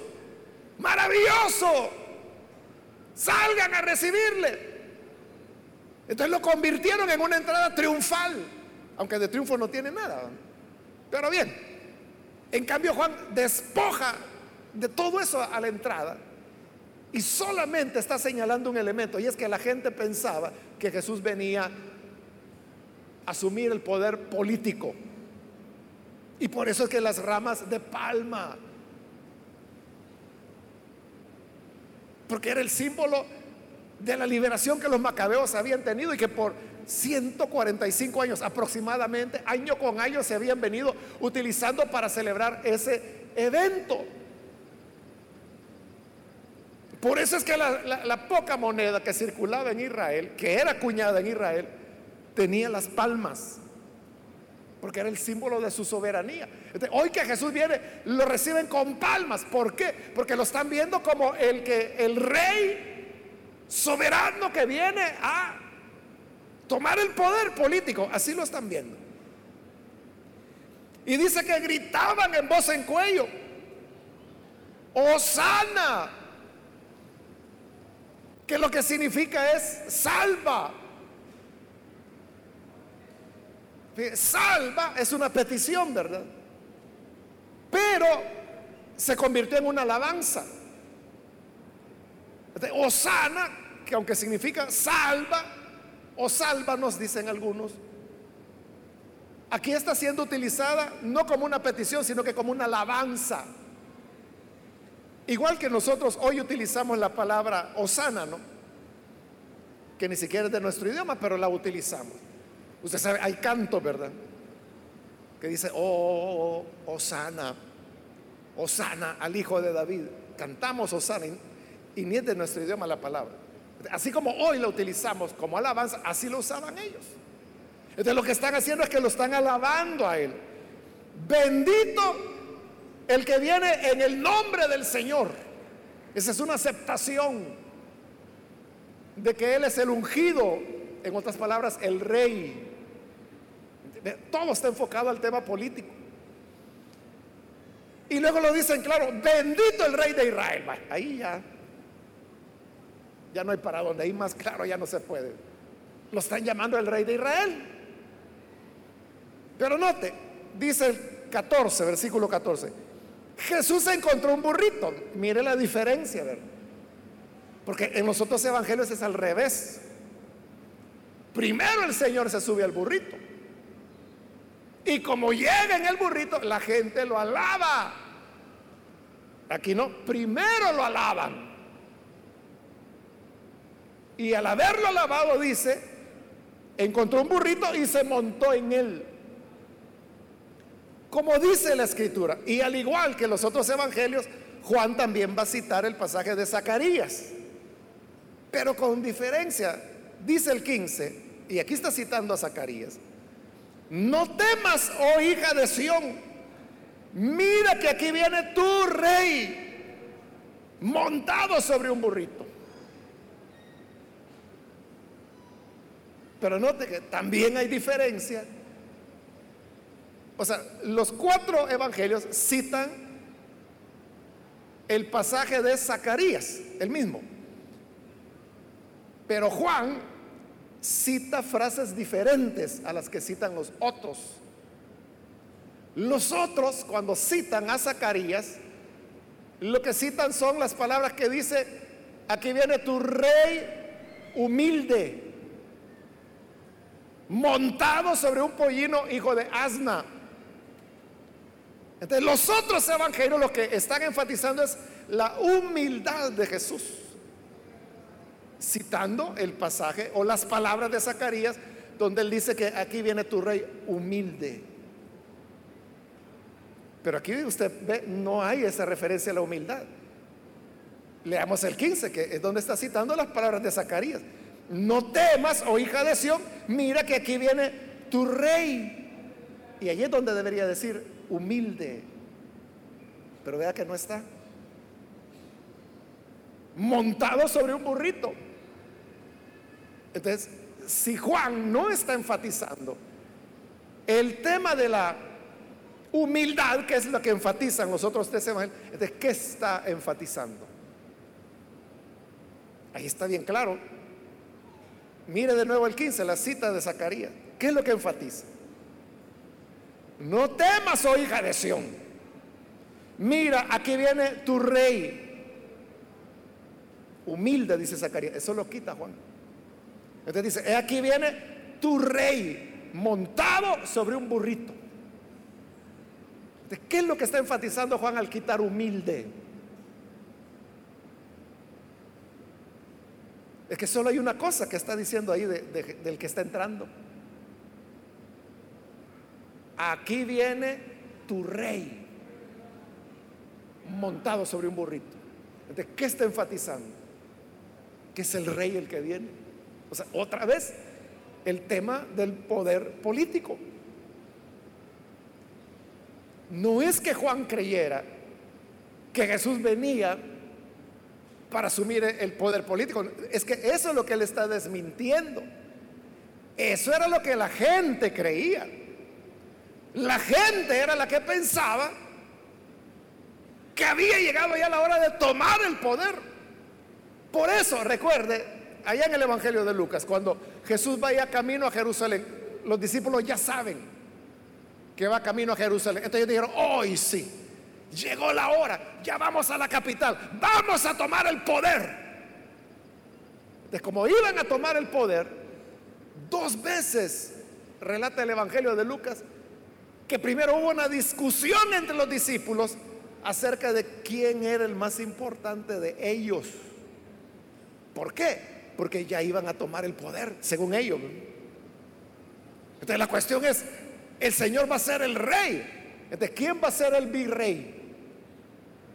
Maravilloso. Salgan a recibirle. Entonces lo convirtieron en una entrada triunfal, aunque de triunfo no tiene nada. Pero bien, en cambio Juan despoja de todo eso a la entrada y solamente está señalando un elemento, y es que la gente pensaba que Jesús venía a asumir el poder político. Y por eso es que las ramas de palma, porque era el símbolo de la liberación que los macabeos habían tenido y que por 145 años aproximadamente, año con año, se habían venido utilizando para celebrar ese evento. Por eso es que la, poca moneda que circulaba en Israel, que era acuñada en Israel, tenía las palmas, porque era el símbolo de su soberanía. hoy que Jesús viene, lo reciben con palmas. ¿Por qué? Porque lo están viendo como el que el rey soberano que viene a tomar el poder político. Así lo están viendo. Y dice que gritaban en voz en cuello. Osana que lo que significa es salva. Salva es una petición, ¿verdad? Pero se convirtió en una alabanza. Osana, que aunque significa salva o salva nos dicen algunos, aquí está siendo utilizada no como una petición, sino que como una alabanza. Igual que nosotros hoy utilizamos la palabra osana, ¿no? Que ni siquiera es de nuestro idioma, pero la utilizamos. Usted sabe, hay canto, ¿verdad? Que dice, oh, oh, oh osana, osana al hijo de David. Cantamos osana y, ni es de nuestro idioma la palabra. Así como hoy la utilizamos como alabanza, así lo usaban ellos. Entonces lo que están haciendo es que lo están alabando a él. Bendito el que viene en el nombre del Señor. Esa es una aceptación de que Él es el ungido, en otras palabras, el rey. Todo está enfocado al tema político. Y luego lo dicen claro, bendito el rey de Israel. Ahí ya, ya no hay para donde, ahí más claro ya no se puede. Lo están llamando el rey de Israel. Pero note, dice el 14, versículo 14. Jesús encontró un burrito. Mire la diferencia. Porque en los otros evangelios es al revés. Primero el Señor se sube al burrito. Y como llega en el burrito, la gente lo alaba. Aquí no, primero lo alaban. Y al haberlo alabado, dice, encontró un burrito y se montó en él como dice la escritura. Y al igual que los otros evangelios, Juan también va a citar el pasaje de Zacarías. Pero con diferencia, dice el 15, y aquí está citando a Zacarías, no temas, oh hija de Sión, mira que aquí viene tu rey montado sobre un burrito. Pero note que también hay diferencia o sea, los cuatro evangelios citan el pasaje de Zacarías, el mismo. Pero Juan cita frases diferentes a las que citan los otros. Los otros, cuando citan a Zacarías, lo que citan son las palabras que dice, aquí viene tu rey humilde, montado sobre un pollino hijo de asna. Entonces los otros evangelios lo que están enfatizando es la humildad de Jesús, citando el pasaje o las palabras de Zacarías donde él dice que aquí viene tu rey humilde. Pero aquí usted ve, no hay esa referencia a la humildad. Leamos el 15, que es donde está citando las palabras de Zacarías. No temas, oh hija de Sión, mira que aquí viene tu rey. Y allí es donde debería decir humilde. Pero vea que no está. Montado sobre un burrito. Entonces, si Juan no está enfatizando el tema de la humildad, que es lo que enfatizan los otros tres evangelios, entonces, ¿qué está enfatizando? Ahí está bien claro. Mire de nuevo el 15, la cita de Zacarías. ¿Qué es lo que enfatiza? No temas, oh hija de Sión. Mira, aquí viene tu rey. Humilde, dice Zacarías. Eso lo quita Juan. Entonces dice, aquí viene tu rey montado sobre un burrito. ¿Qué es lo que está enfatizando Juan al quitar humilde? Es que solo hay una cosa que está diciendo ahí del que está entrando. Aquí viene tu rey montado sobre un burrito. ¿De qué está enfatizando? Que es el rey el que viene. Otra vez el tema del poder político. No es que Juan creyera que Jesús venía para asumir el poder político. Es que eso es lo que él está desmintiendo. Eso era lo que la gente creía. La gente era la que pensaba que había llegado ya la hora de tomar el poder. Por eso, recuerde, allá en el Evangelio de Lucas, cuando Jesús vaya camino a Jerusalén, los discípulos ya saben que va camino a Jerusalén. Entonces ellos dijeron, hoy sí, Llegó la hora, ya vamos a la capital, vamos a tomar el poder. Entonces, como iban a tomar el poder, dos veces relata el Evangelio de Lucas que primero hubo una discusión entre los discípulos acerca de quién era el más importante de ellos. ¿Por qué? Porque ya iban a tomar el poder, según ellos. Entonces la cuestión es, el Señor va a ser el rey. Entonces, ¿quién va a ser el virrey?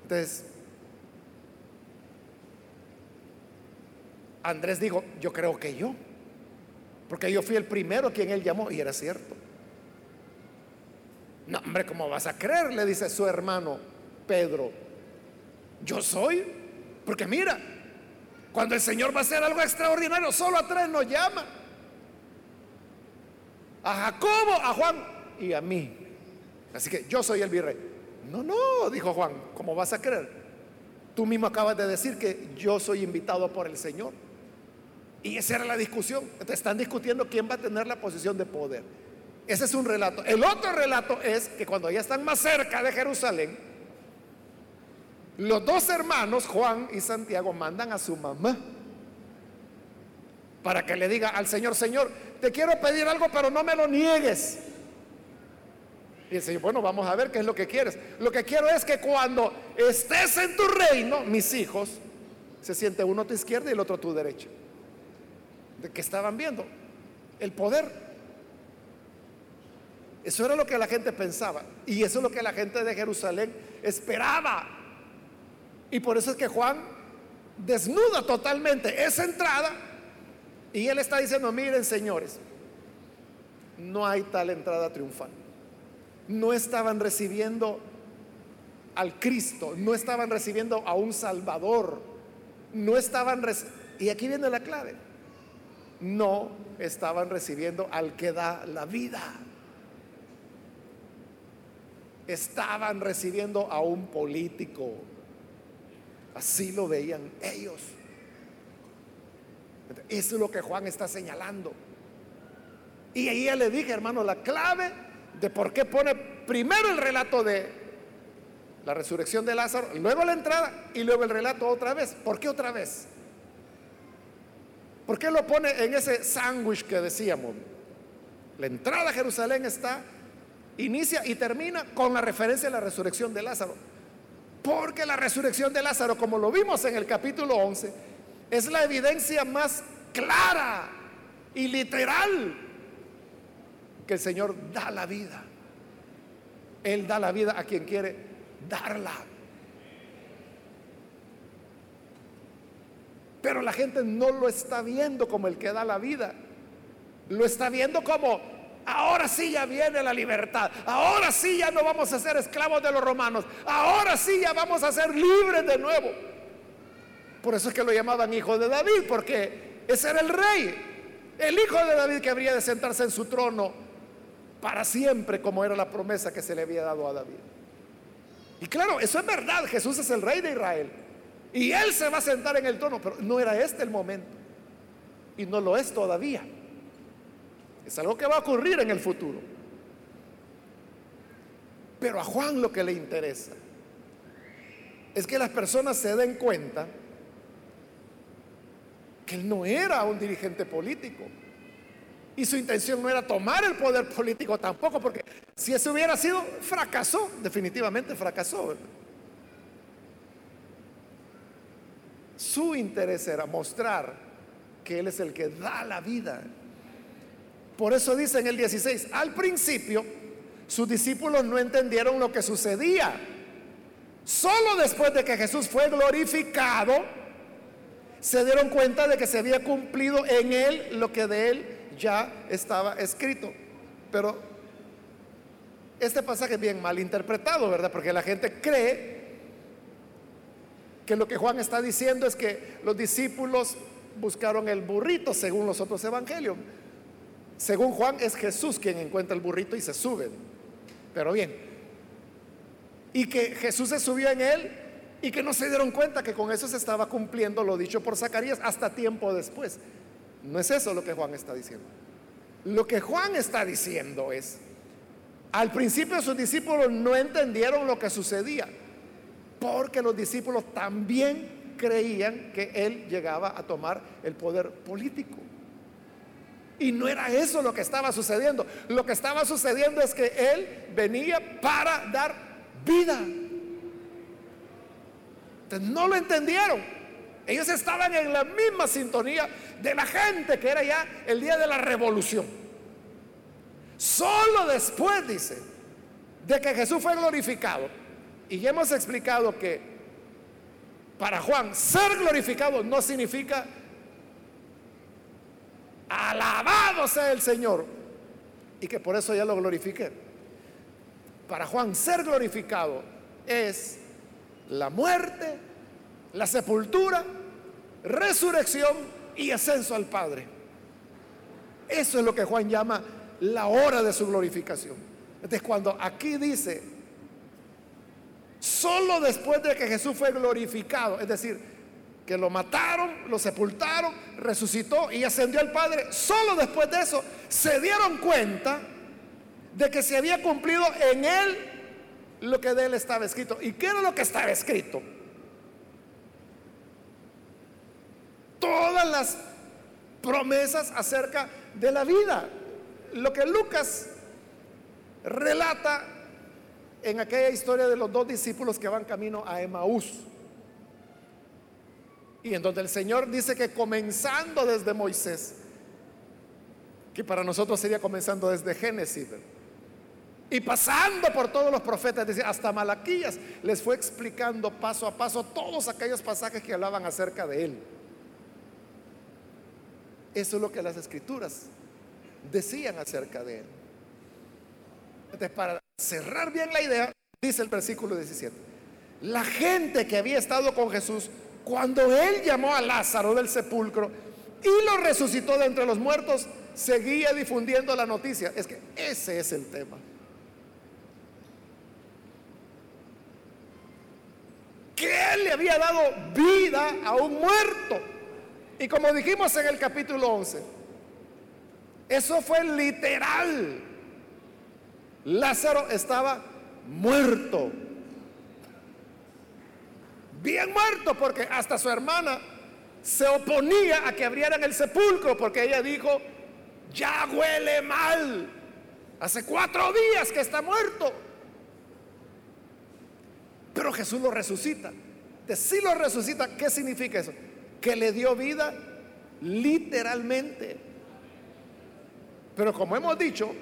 Entonces, Andrés dijo, yo creo que yo, porque yo fui el primero a quien él llamó y era cierto. No, hombre, ¿cómo vas a creer? Le dice su hermano Pedro. Yo soy, porque mira, cuando el Señor va a hacer algo extraordinario, solo a tres nos llama. A Jacobo, a Juan y a mí. Así que yo soy el virrey. No, no, dijo Juan, ¿cómo vas a creer? Tú mismo acabas de decir que yo soy invitado por el Señor. Y esa era la discusión. Entonces están discutiendo quién va a tener la posición de poder. Ese es un relato. El otro relato es que cuando ya están más cerca de Jerusalén, los dos hermanos, Juan y Santiago, mandan a su mamá para que le diga al Señor, Señor, te quiero pedir algo, pero no me lo niegues. Y el Señor, bueno, vamos a ver qué es lo que quieres. Lo que quiero es que cuando estés en tu reino, mis hijos, se siente uno a tu izquierda y el otro a tu derecha. De que estaban viendo el poder. Eso era lo que la gente pensaba. Y eso es lo que la gente de Jerusalén esperaba. Y por eso es que Juan desnuda totalmente esa entrada. Y él está diciendo, miren señores, no hay tal entrada triunfal. No estaban recibiendo al Cristo, no estaban recibiendo a un Salvador, no estaban, y aquí viene la clave, no estaban recibiendo al que da la vida, estaban recibiendo a un político, así lo veían ellos. Eso es lo que Juan está señalando. Y ahí ya le dije, hermano, la clave de por qué pone primero el relato de la resurrección de Lázaro, luego la entrada y luego el relato otra vez. ¿Por qué otra vez? ¿Por qué lo pone en ese sándwich que decíamos? La entrada a Jerusalén está, inicia y termina con la referencia a la resurrección de Lázaro. Porque la resurrección de Lázaro, como lo vimos en el capítulo 11, es la evidencia más clara y literal que el Señor da la vida. Él da la vida a quien quiere darla. Pero la gente no lo está viendo como el que da la vida. Lo está viendo como, ahora sí ya viene la libertad. Ahora sí ya no vamos a ser esclavos de los romanos. Ahora sí ya vamos a ser libres de nuevo. Por eso es que lo llamaban hijo de David, porque ese era el rey. El hijo de David que habría de sentarse en su trono para siempre, como era la promesa que se le había dado a David. Y claro, eso es verdad, Jesús es el rey de Israel. Y él se va a sentar en el trono, pero no era este el momento. Y no lo es todavía. Es algo que va a ocurrir en el futuro. Pero a Juan lo que le interesa es que las personas se den cuenta que él no era un dirigente político. Y su intención no era tomar el poder político tampoco, porque si eso hubiera sido, fracasó, definitivamente fracasó. Su interés era mostrar que Él es el que da la vida. Por eso dice en el 16, al principio sus discípulos no entendieron lo que sucedía. Solo después de que Jesús fue glorificado, se dieron cuenta de que se había cumplido en Él lo que de Él ya estaba escrito. Pero este pasaje es bien mal interpretado, ¿verdad? Porque la gente cree que lo que Juan está diciendo es que los discípulos buscaron el burrito según los otros evangelios. Según Juan es Jesús quien encuentra el burrito y se sube. Pero bien, y que Jesús se subió en él y que no se dieron cuenta que con eso se estaba cumpliendo lo dicho por Zacarías hasta tiempo después. No es eso lo que Juan está diciendo. Lo que Juan está diciendo es, al principio sus discípulos no entendieron lo que sucedía porque los discípulos también creían que él llegaba a tomar el poder político. Y no era eso lo que estaba sucediendo. Lo que estaba sucediendo es que él venía para dar vida. Entonces no lo entendieron. Ellos estaban en la misma sintonía de la gente que era ya el día de la revolución. Solo después, dice, de que Jesús fue glorificado, y hemos explicado que para Juan ser glorificado no significa alabado sea el Señor y que por eso ya lo glorifique Para Juan ser glorificado es la muerte, la sepultura, resurrección y ascenso al Padre. Eso es lo que Juan llama la hora de su glorificación. Entonces cuando aquí dice Solo después de que Jesús fue glorificado, es decir, que lo mataron, lo sepultaron, resucitó y ascendió al Padre, solo después de eso se dieron cuenta de que se había cumplido en él lo que de él estaba escrito. ¿Y qué era lo que estaba escrito? Todas las promesas acerca de la vida. Lo que Lucas relata en aquella historia de los dos discípulos que van camino a Emaús. Y en donde el Señor dice que comenzando desde Moisés, que para nosotros sería comenzando desde Génesis, y pasando por todos los profetas, hasta Malaquías, les fue explicando paso a paso todos aquellos pasajes que hablaban acerca de Él. Eso es lo que las escrituras decían acerca de Él. Entonces, para cerrar bien la idea, dice el versículo 17, la gente que había estado con Jesús cuando él llamó a Lázaro del sepulcro y lo resucitó de entre los muertos, seguía difundiendo la noticia. Es que ese es el tema. Que él le había dado vida a un muerto. Y como dijimos en el capítulo 11, eso fue literal. Lázaro estaba muerto. Bien muerto porque hasta su hermana se oponía a que abrieran el sepulcro porque ella dijo, ya huele mal. Hace cuatro días que está muerto. Pero Jesús lo resucita. De si lo resucita, ¿qué significa eso? Que le dio vida literalmente. Pero como hemos dicho,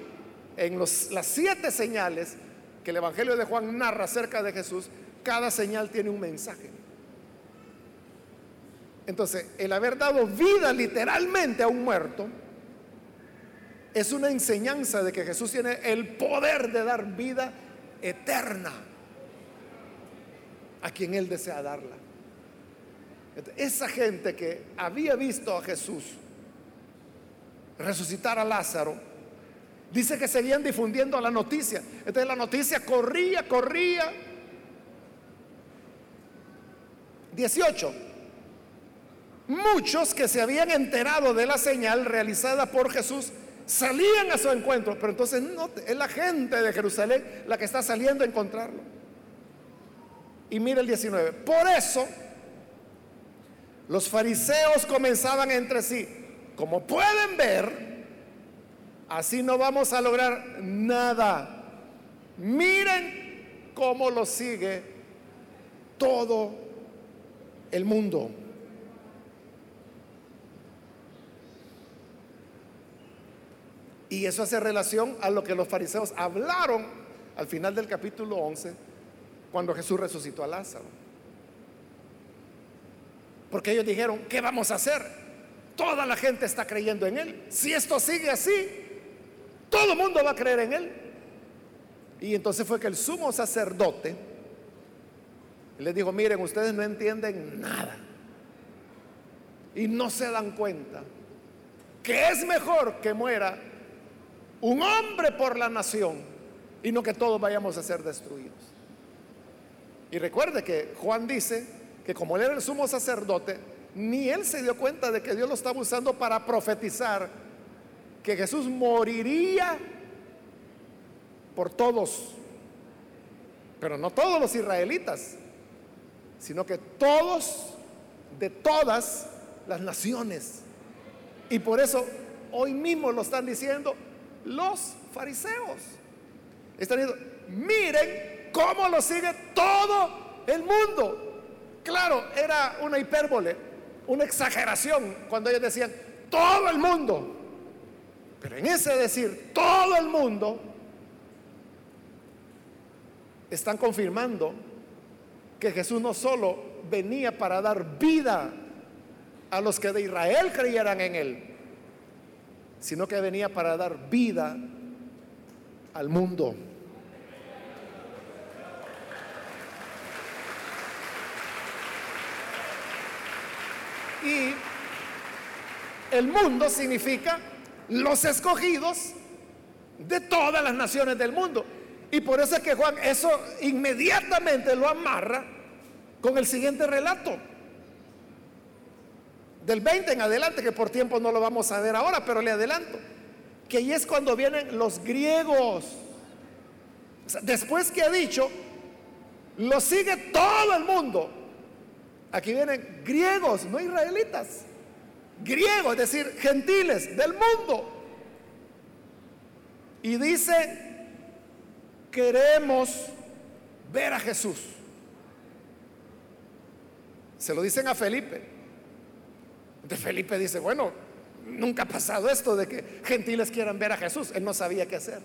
en las siete señales que el Evangelio de Juan narra acerca de Jesús, cada señal tiene un mensaje. Entonces, el haber dado vida literalmente a un muerto es una enseñanza de que Jesús tiene el poder de dar vida eterna a quien Él desea darla. Esa gente que había visto a Jesús resucitar a Lázaro, dice que seguían difundiendo la noticia. Entonces la noticia corría, corría. 18. Muchos que se habían enterado de la señal realizada por Jesús salían a su encuentro, pero entonces no, es la gente de Jerusalén la que está saliendo a encontrarlo. Y mira el 19, por eso los fariseos comenzaban entre sí, como pueden ver, así no vamos a lograr nada. Miren cómo lo sigue todo el mundo. Y eso hace relación a lo que los fariseos hablaron al final del capítulo 11, cuando Jesús resucitó a Lázaro. Porque ellos dijeron, ¿qué vamos a hacer? Toda la gente está creyendo en Él. Si esto sigue así, todo el mundo va a creer en Él. Y entonces fue que el sumo sacerdote le dijo, miren, ustedes no entienden nada. Y no se dan cuenta que es mejor que muera un hombre por la nación y no que todos vayamos a ser destruidos. Y recuerde que Juan dice que como él era el sumo sacerdote, ni él se dio cuenta de que Dios lo estaba usando para profetizar que Jesús moriría por todos, pero no todos los israelitas, sino que todos de todas las naciones. Y por eso hoy mismo lo están diciendo los fariseos. Están diciendo, miren cómo lo sigue todo el mundo. Claro, era una hipérbole, una exageración cuando ellos decían todo el mundo. Pero en ese decir todo el mundo, están confirmando que Jesús no solo venía para dar vida a los que de Israel creyeran en él, sino que venía para dar vida al mundo. Y el mundo significa los escogidos de todas las naciones del mundo. Y por eso es que Juan eso inmediatamente lo amarra con el siguiente relato del 20 en adelante, que por tiempo no lo vamos a ver ahora, pero le adelanto, que ahí es cuando vienen los griegos. después que ha dicho, lo sigue todo el mundo. Aquí vienen griegos, no israelitas. Griegos, es decir, gentiles del mundo. Y dice, queremos ver a Jesús. Se lo dicen a Felipe. De Felipe dice, bueno, nunca ha pasado esto de que gentiles quieran ver a Jesús. Él no sabía qué hacer.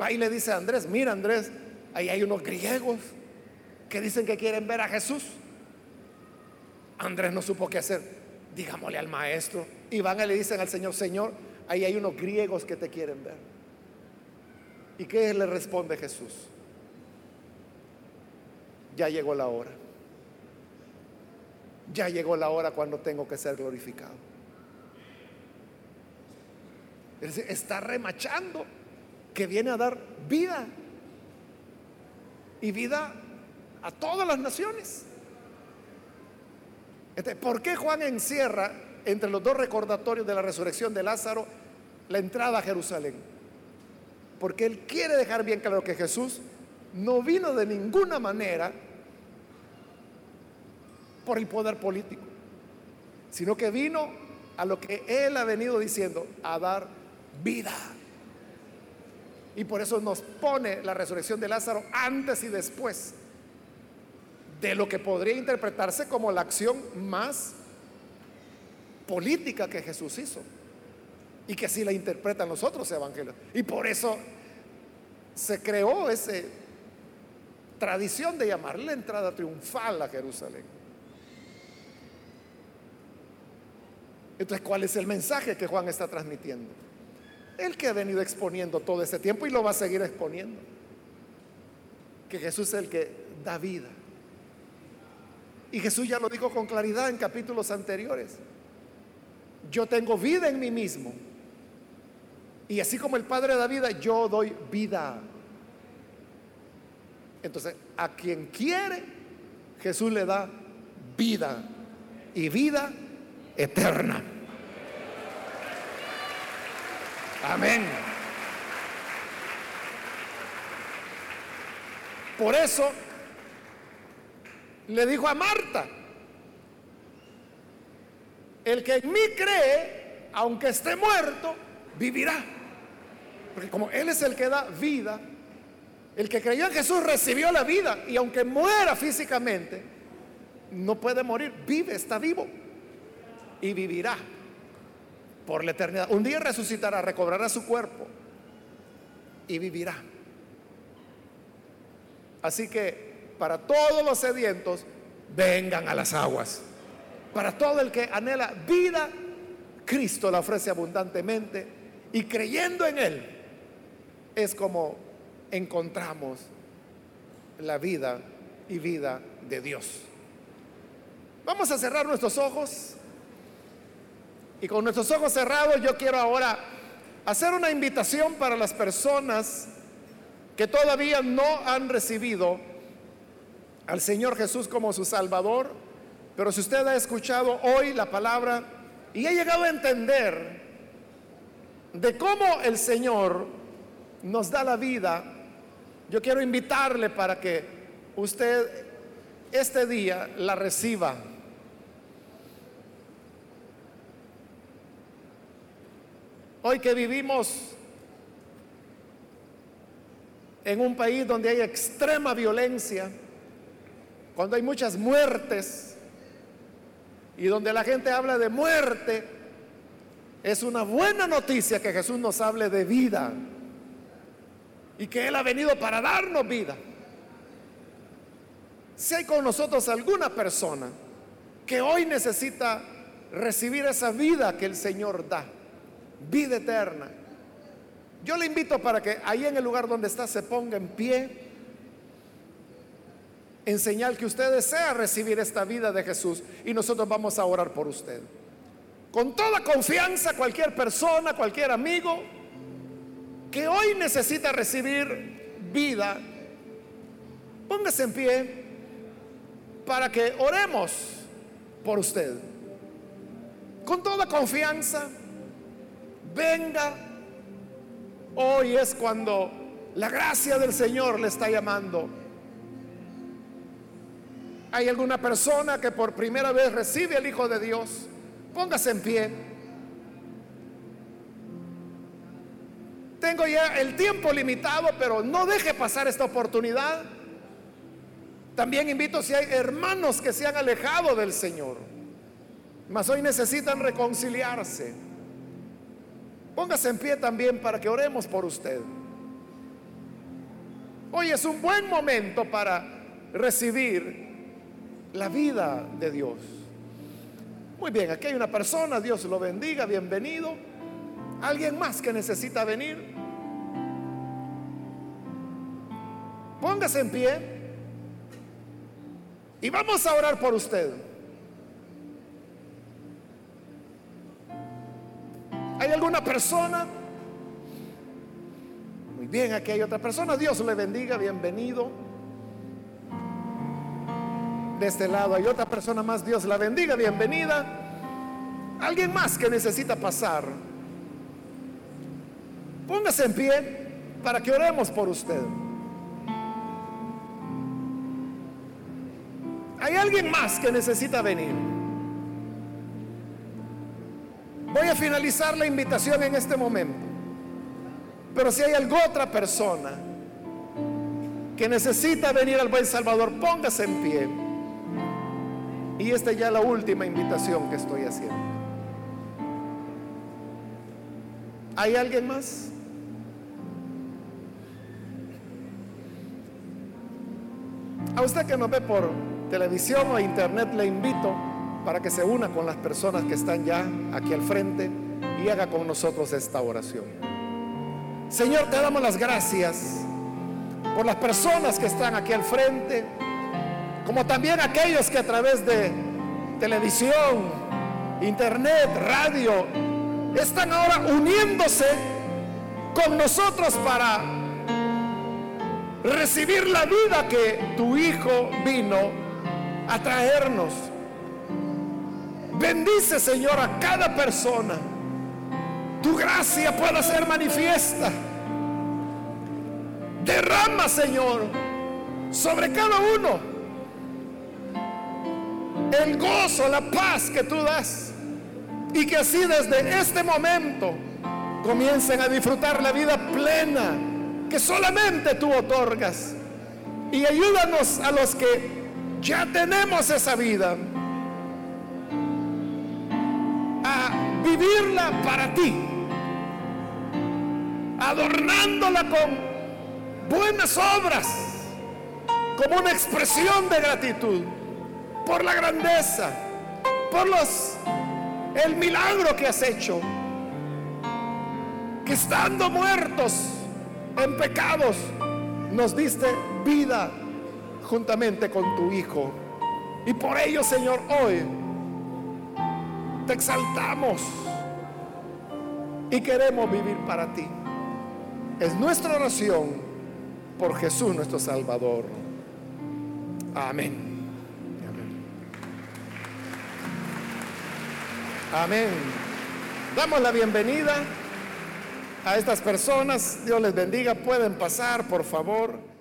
Va y le dice a Andrés, mira Andrés, ahí hay unos griegos que dicen que quieren ver a Jesús. Andrés no supo qué hacer. Digámosle al maestro. Y van y le dicen al Señor, Señor, ahí hay unos griegos que te quieren ver. ¿Y qué le responde Jesús? Ya llegó la hora ya llegó la hora cuando tengo que ser glorificado. Está remachando que viene a dar vida y vida a todas las naciones. ¿Por qué Juan encierra entre los dos recordatorios de la resurrección de Lázaro la entrada a Jerusalén? Porque él quiere dejar bien claro que Jesús no vino de ninguna manera por el poder político, sino que vino a lo que Él ha venido diciendo, a dar vida. Y por eso nos pone la resurrección de Lázaro antes y después de lo que podría interpretarse como la acción más política que Jesús hizo. Y que así la interpretan los otros evangelios. Y por eso se creó esa tradición de llamarle la entrada triunfal a Jerusalén. Entonces, ¿cuál es el mensaje que Juan está transmitiendo? El que ha venido exponiendo todo este tiempo y lo va a seguir exponiendo. Que Jesús es el que da vida. Y Jesús ya lo dijo con claridad en capítulos anteriores. Yo tengo vida en mí mismo. Y así como el Padre da vida, yo doy vida. Entonces, a quien quiere, Jesús le da vida. Y vida eterna. Amén. Por eso le dijo a Marta, el que en mí cree, aunque esté muerto, vivirá. Porque como Él es el que da vida, el que creyó en Jesús recibió la vida y aunque muera físicamente, no puede morir, vive, está vivo y vivirá por la eternidad. Un día resucitará, recobrará su cuerpo y vivirá. Así que para todos los sedientos, vengan a las aguas. Para todo el que anhela vida, Cristo la ofrece abundantemente y creyendo en Él es como encontramos la vida y vida de Dios. Vamos a cerrar nuestros ojos y con nuestros ojos cerrados yo quiero ahora hacer una invitación para las personas que todavía no han recibido al Señor Jesús como su Salvador. Pero si usted ha escuchado hoy la palabra y ha llegado a entender de cómo el Señor nos da la vida, yo quiero invitarle para que usted este día la reciba. Hoy que vivimos en un país donde hay extrema violencia, cuando hay muchas muertes y donde la gente habla de muerte, es una buena noticia que Jesús nos hable de vida y que Él ha venido para darnos vida. Si hay con nosotros alguna persona que hoy necesita recibir esa vida que el Señor da, vida eterna. Yo le invito para que ahí en el lugar donde está se ponga en pie en señal que usted desea recibir esta vida de Jesús y nosotros vamos a orar por usted. Con toda confianza, cualquier persona, cualquier amigo que hoy necesita recibir vida, póngase en pie para que oremos por usted. Con toda confianza venga. Hoy es cuando la gracia del Señor le está llamando. ¿Hay alguna persona que por primera vez recibe al Hijo de Dios? Póngase en pie. Tengo ya el tiempo limitado, pero no deje pasar esta oportunidad. También invito si hay hermanos que se han alejado del Señor, mas hoy necesitan reconciliarse. Póngase en pie también para que oremos por usted. Hoy es un buen momento para recibir la vida de Dios. Muy bien, aquí hay una persona, Dios lo bendiga, bienvenido. ¿Alguien más que necesita venir? Póngase en pie y vamos a orar por usted. ¿Hay alguna persona? Muy bien, aquí hay otra persona. Dios le bendiga, bienvenido. De este lado hay otra persona más. Dios la bendiga, bienvenida. Alguien más que necesita pasar. Póngase en pie para que oremos por usted. Hay alguien más que necesita venir. Voy a finalizar la invitación en este momento. Pero si hay alguna otra persona que necesita venir al buen Salvador, póngase en pie. Y esta ya es la última invitación que estoy haciendo. ¿Hay alguien más? A usted que nos ve por televisión o internet le invito para que se una con las personas que están ya aquí al frente y haga con nosotros esta oración. Señor, te damos las gracias por las personas que están aquí al frente, como también aquellos que a través de televisión, internet, radio, están ahora uniéndose con nosotros para recibir la vida que tu Hijo vino a traernos. Bendice, Señor, a cada persona. Tu gracia pueda ser manifiesta. Derrama, Señor, sobre cada uno el gozo, la paz que tú das. Y que así desde este momento comiencen a disfrutar la vida plena que solamente tú otorgas. Y ayúdanos a los que ya tenemos esa vida. A vivirla para ti, adornándola con buenas obras, como una expresión de gratitud por la grandeza, por los el milagro que has hecho, que estando muertos en pecados, nos diste vida juntamente con tu Hijo. Y por ello, Señor, hoy te exaltamos y queremos vivir para ti. Es nuestra oración por Jesús nuestro Salvador. Amén. Amén. Damos la bienvenida a estas personas. Dios les bendiga. Pueden pasar, por favor.